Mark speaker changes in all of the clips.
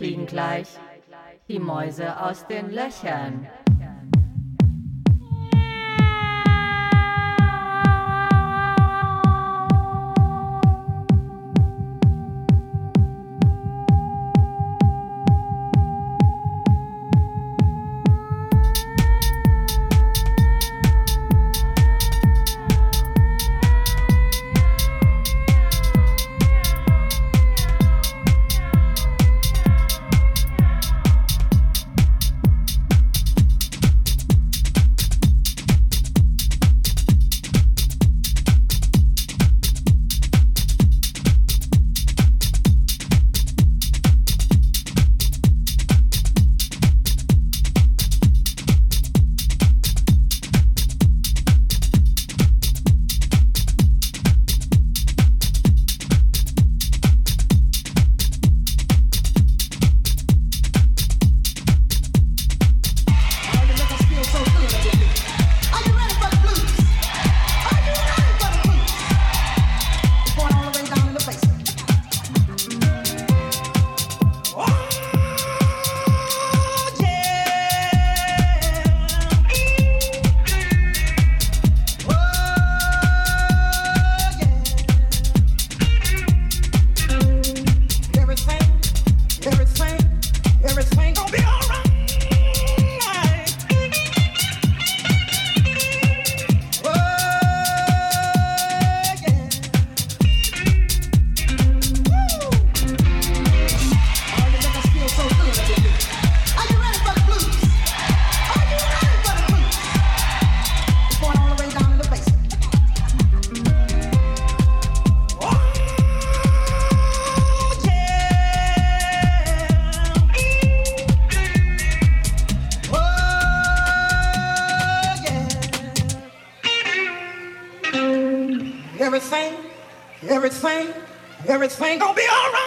Speaker 1: fliegen gleich die Mäuse aus den Löchern.
Speaker 2: everything, everything gonna be all right.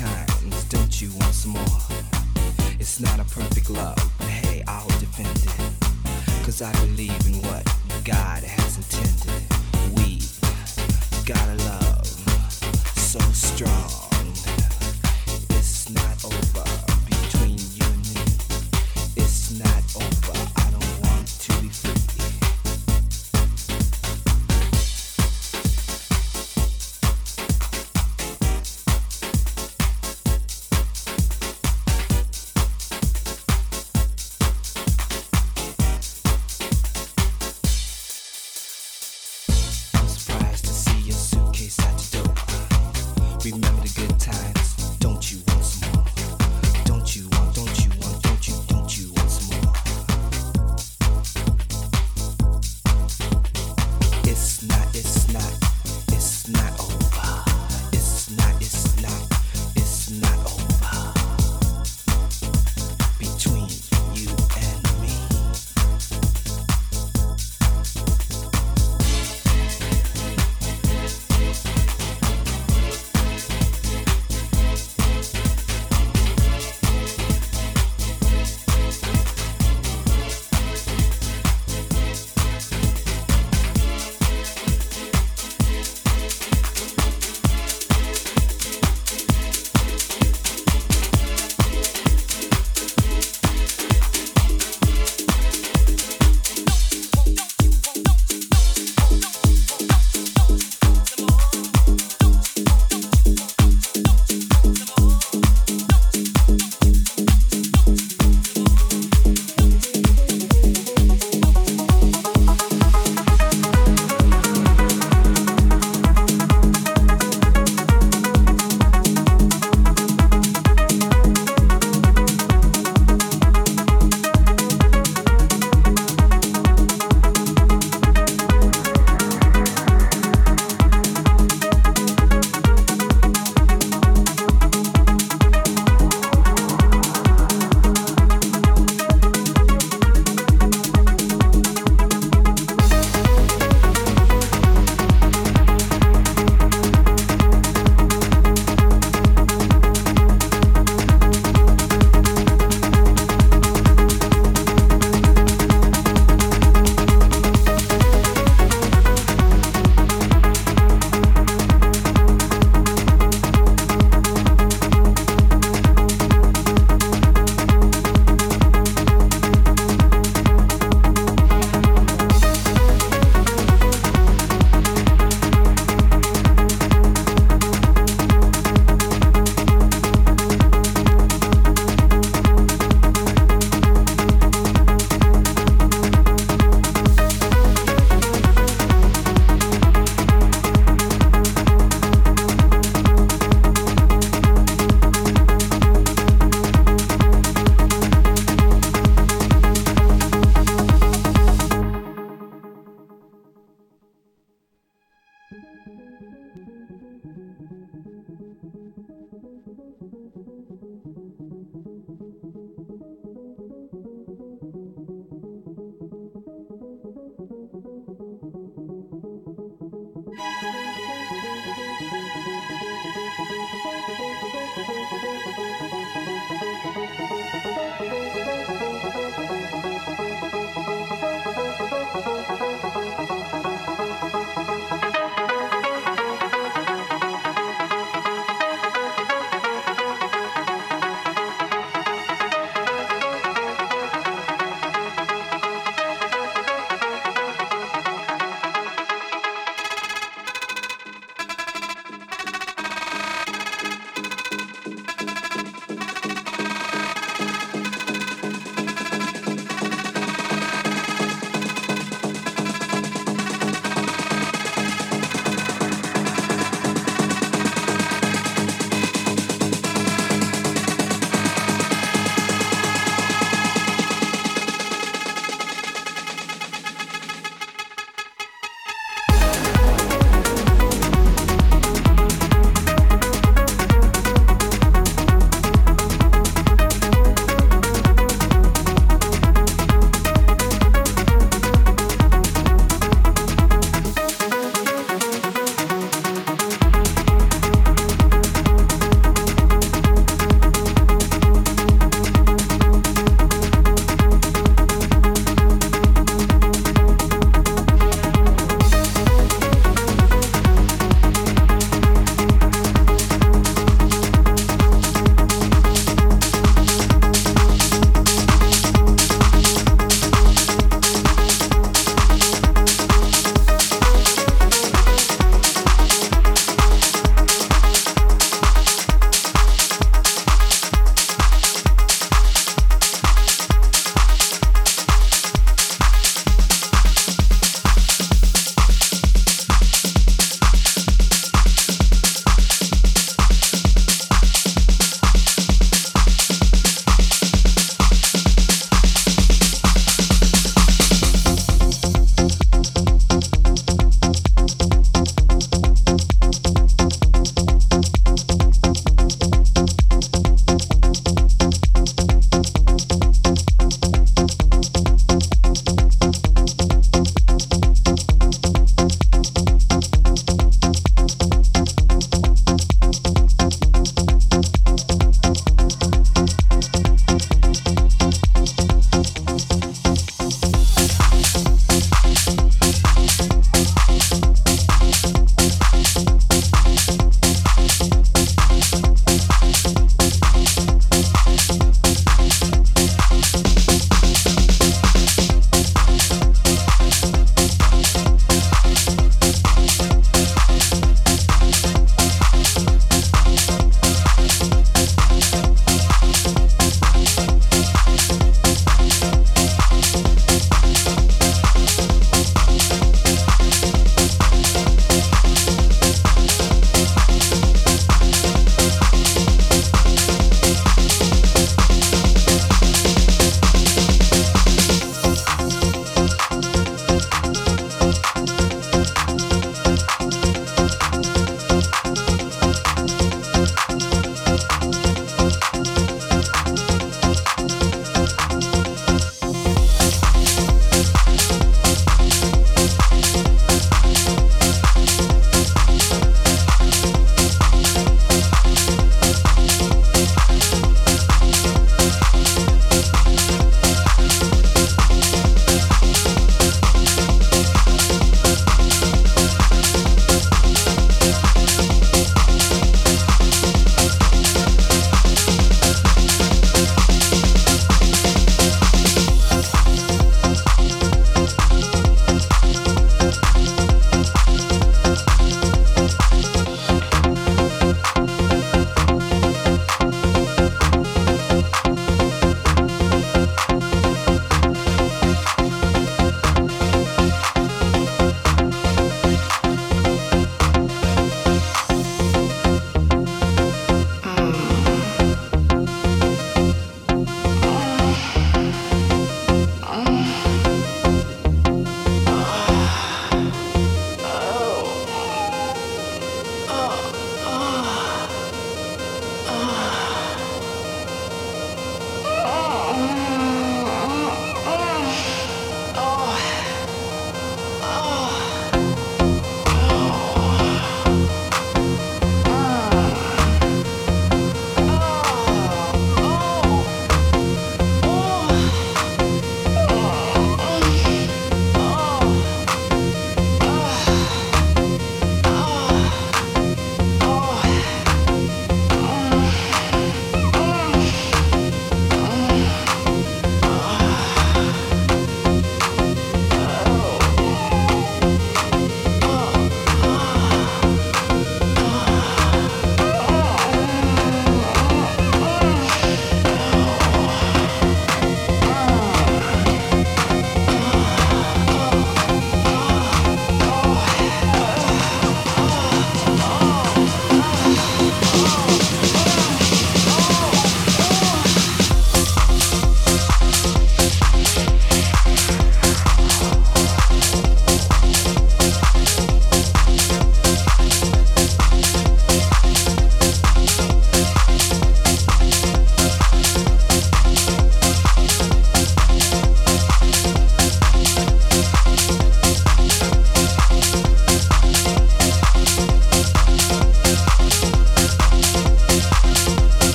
Speaker 3: times, don't you want some more? It's not a perfect love, but hey, I'll defend it. Cause I believe in what God has intended. We gotta love so strong.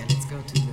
Speaker 3: Yeah, let's go to the